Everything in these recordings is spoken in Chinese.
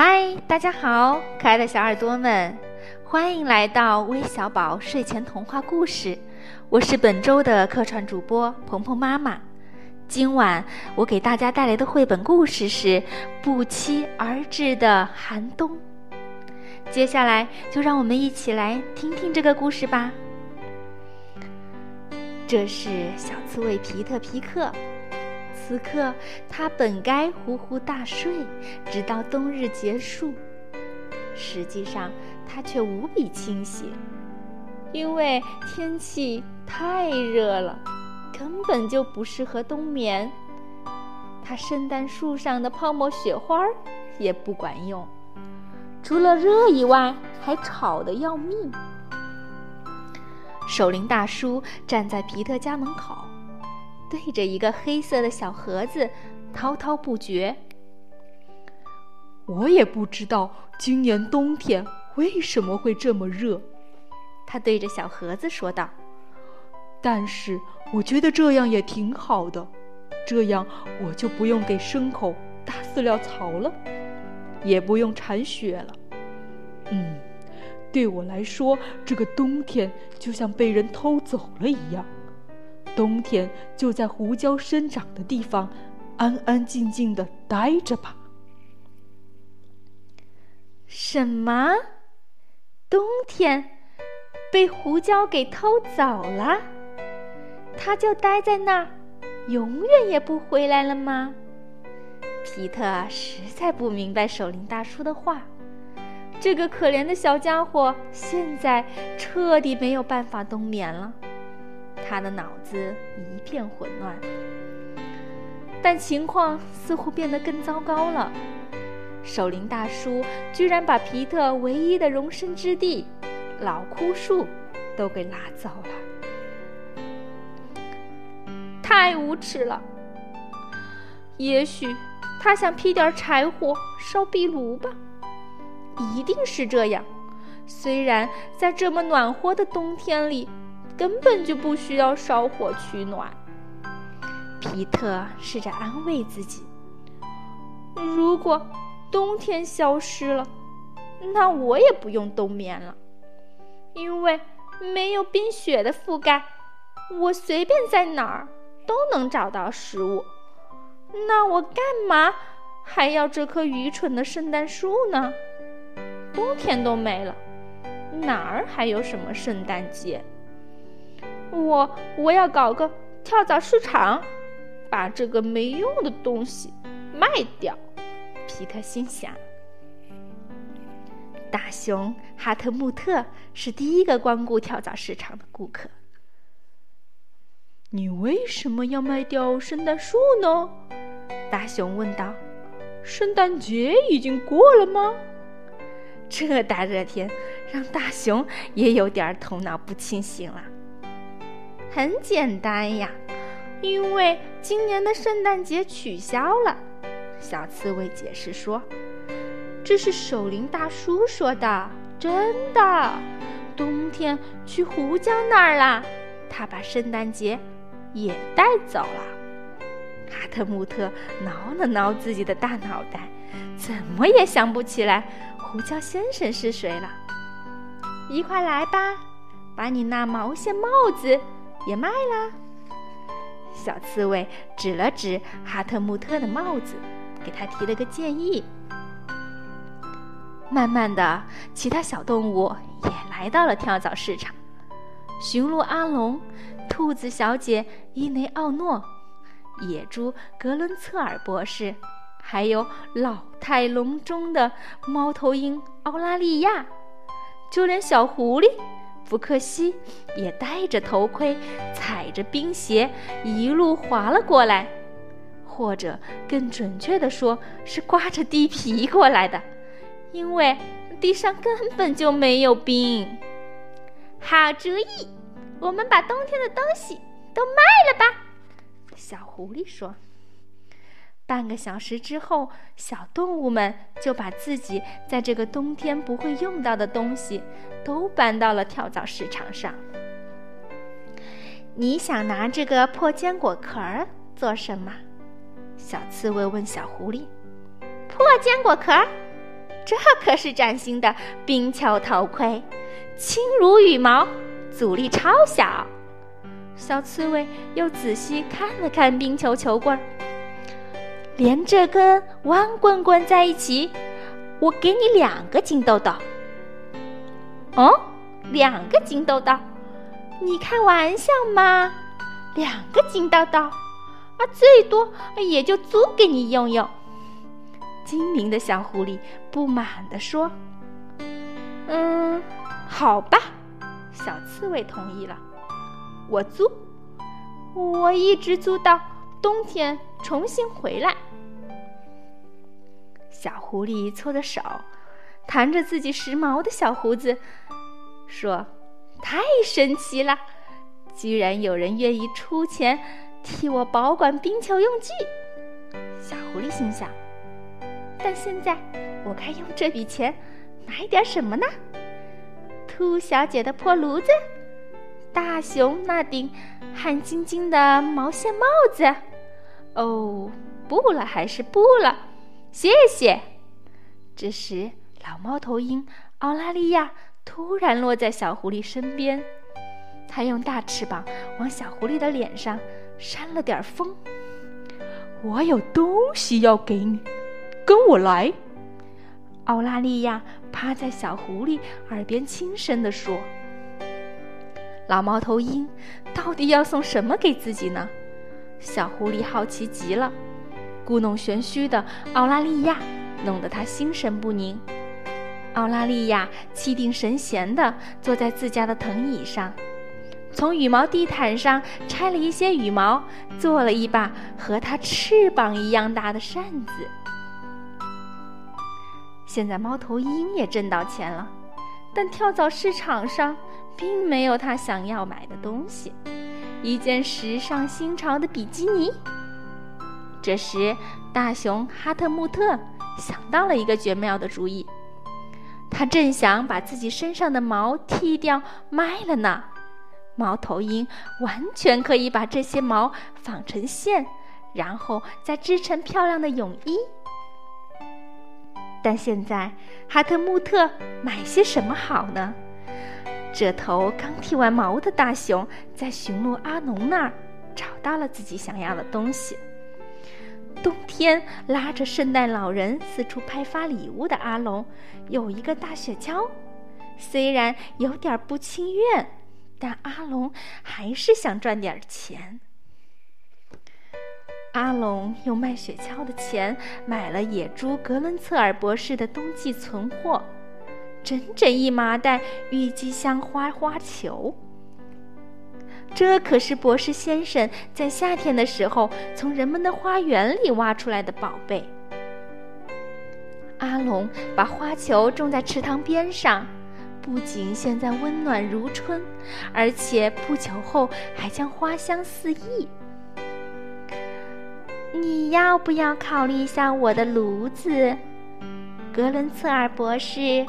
嗨，大家好，可爱的小耳朵们，欢迎来到微小宝睡前童话故事。我是本周的客串主播鹏鹏妈妈。今晚我给大家带来的绘本故事是《不期而至的寒冬》。接下来就让我们一起来听听这个故事吧。这是小刺猬皮特皮克。此刻，他本该呼呼大睡，直到冬日结束。实际上，他却无比清醒，因为天气太热了，根本就不适合冬眠。他圣诞树上的泡沫雪花也不管用，除了热以外，还吵得要命。守灵大叔站在皮特家门口。对着一个黑色的小盒子，滔滔不绝。我也不知道今年冬天为什么会这么热，他对着小盒子说道。但是我觉得这样也挺好的，这样我就不用给牲口搭饲料槽了，也不用铲雪了。嗯，对我来说，这个冬天就像被人偷走了一样。冬天就在胡椒生长的地方，安安静静的待着吧。什么？冬天被胡椒给偷走了？他就待在那儿，永远也不回来了吗？皮特实在不明白守灵大叔的话。这个可怜的小家伙现在彻底没有办法冬眠了。他的脑子一片混乱，但情况似乎变得更糟糕了。守灵大叔居然把皮特唯一的容身之地——老枯树都给拉走了，太无耻了！也许他想劈点柴火烧壁炉吧？一定是这样。虽然在这么暖和的冬天里。根本就不需要烧火取暖。皮特试着安慰自己：“如果冬天消失了，那我也不用冬眠了，因为没有冰雪的覆盖，我随便在哪儿都能找到食物。那我干嘛还要这棵愚蠢的圣诞树呢？冬天都没了，哪儿还有什么圣诞节？”我我要搞个跳蚤市场，把这个没用的东西卖掉。皮特心想。大熊哈特穆特是第一个光顾跳蚤市场的顾客。你为什么要卖掉圣诞树呢？大熊问道。圣诞节已经过了吗？这大热天让大熊也有点头脑不清醒了。很简单呀，因为今年的圣诞节取消了。小刺猬解释说：“这是守灵大叔说的，真的。冬天去胡椒那儿了，他把圣诞节也带走了。”哈特穆特挠了挠自己的大脑袋，怎么也想不起来胡椒先生是谁了。一块来吧，把你那毛线帽子。也卖啦。小刺猬指了指哈特穆特的帽子，给他提了个建议。慢慢的，其他小动物也来到了跳蚤市场：驯鹿阿龙、兔子小姐伊雷奥诺、野猪格伦策尔博士，还有老态龙钟的猫头鹰奥拉利亚，就连小狐狸。福克西也戴着头盔，踩着冰鞋，一路滑了过来，或者更准确的说，是刮着地皮过来的，因为地上根本就没有冰。好主意，我们把冬天的东西都卖了吧。小狐狸说。半个小时之后，小动物们就把自己在这个冬天不会用到的东西都搬到了跳蚤市场上。你想拿这个破坚果壳儿做什么？小刺猬问小狐狸。破坚果壳儿？这可是崭新的冰球头盔，轻如羽毛，阻力超小。小刺猬又仔细看了看冰球球棍儿，连这根弯棍棍在一起，我给你两个金豆豆。哦，两个金豆豆？你开玩笑吗？两个金豆豆？啊，最多也就租给你用用。精明的小狐狸不满地说：“嗯，好吧。”小刺猬同意了，我租，我一直租到冬天重新回来。小狐狸搓着手，弹着自己时髦的小胡子，说：“太神奇了，居然有人愿意出钱替我保管冰球用具。”小狐狸心想。但现在，我该用这笔钱买点什么呢？兔小姐的破炉子，大熊那顶汗津津的毛线帽子。哦，不了，还是不了，谢谢。这时，老猫头鹰奥拉利亚突然落在小狐狸身边，它用大翅膀往小狐狸的脸上扇了点风。我有东西要给你。跟我来，奥拉利亚趴在小狐狸耳边轻声地说：“老猫头鹰到底要送什么给自己呢？”小狐狸好奇极了。故弄玄虚的奥拉利亚弄得他心神不宁。奥拉利亚气定神闲地坐在自家的藤椅上，从羽毛地毯上拆了一些羽毛，做了一把和它翅膀一样大的扇子。现在猫头鹰也挣到钱了，但跳蚤市场上并没有他想要买的东西——一件时尚新潮的比基尼。这时，大熊哈特穆特想到了一个绝妙的主意，他正想把自己身上的毛剃掉卖了呢。猫头鹰完全可以把这些毛纺成线，然后再织成漂亮的泳衣。但现在，哈特穆特买些什么好呢？这头刚剃完毛的大熊在驯鹿阿农那儿找到了自己想要的东西。冬天拉着圣诞老人四处派发礼物的阿龙有一个大雪橇，虽然有点不情愿，但阿龙还是想赚点钱。阿龙用卖雪橇的钱买了野猪格伦策尔博士的冬季存货，整整一麻袋郁金香花花球。这可是博士先生在夏天的时候从人们的花园里挖出来的宝贝。阿龙把花球种在池塘边上，不仅现在温暖如春，而且不久后还将花香四溢。你要不要考虑一下我的炉子，格伦策尔博士？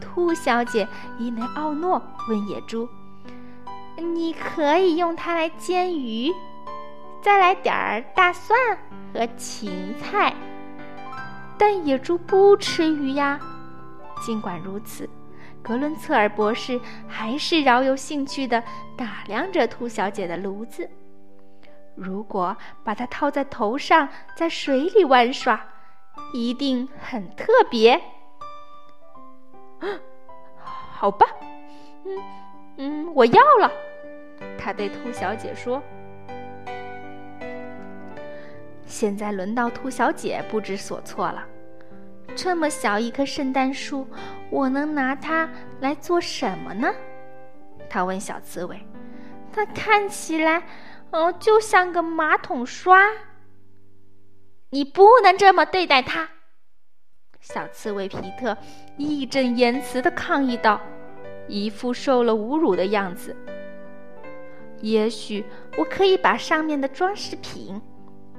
兔小姐伊内奥诺问野猪：“你可以用它来煎鱼，再来点儿大蒜和芹菜。”但野猪不吃鱼呀。尽管如此，格伦策尔博士还是饶有兴趣地打量着兔小姐的炉子。如果把它套在头上，在水里玩耍，一定很特别。好吧，嗯嗯，我要了。他对兔小姐说：“现在轮到兔小姐不知所措了。这么小一棵圣诞树，我能拿它来做什么呢？”他问小刺猬：“它看起来……”哦，就像个马桶刷。你不能这么对待它，小刺猬皮特义正言辞的抗议道，一副受了侮辱的样子。也许我可以把上面的装饰品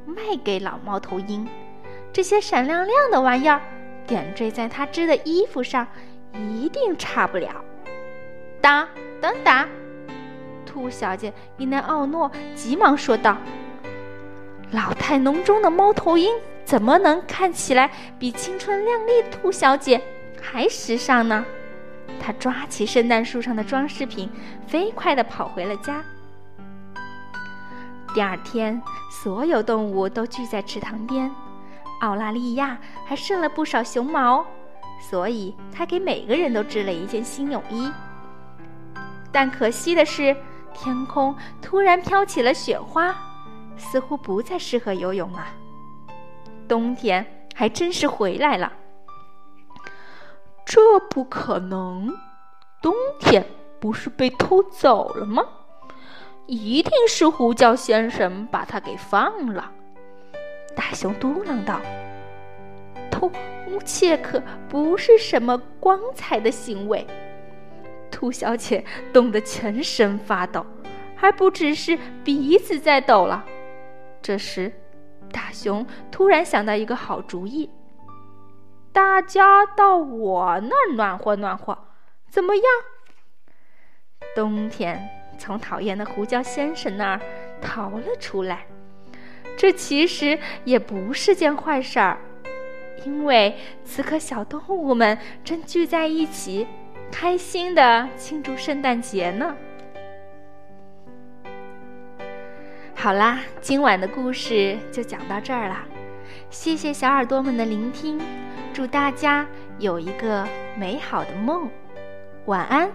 卖给老猫头鹰，这些闪亮亮的玩意儿点缀在它织的衣服上，一定差不了。等，等等。兔小姐伊奈奥诺急忙说道：“老态龙钟的猫头鹰怎么能看起来比青春靓丽兔小姐还时尚呢？她抓起圣诞树上的装饰品，飞快地跑回了家。第二天，所有动物都聚在池塘边。奥拉利亚还剩了不少熊毛，所以她给每个人都织了一件新泳衣。但可惜的是，天空突然飘起了雪花，似乎不再适合游泳了。冬天还真是回来了。这不可能，冬天不是被偷走了吗？一定是胡椒先生把它给放了。大熊嘟囔道：“偷窃可不是什么光彩的行为。”兔小姐冻得全身发抖，还不只是鼻子在抖了。这时，大熊突然想到一个好主意：“大家到我那儿暖和暖和，怎么样？”冬天。从讨厌的胡椒先生那儿逃了出来，这其实也不是件坏事儿，因为此刻小动物们正聚在一起，开心的庆祝圣诞节呢。好啦，今晚的故事就讲到这儿了，谢谢小耳朵们的聆听，祝大家有一个美好的梦，晚安。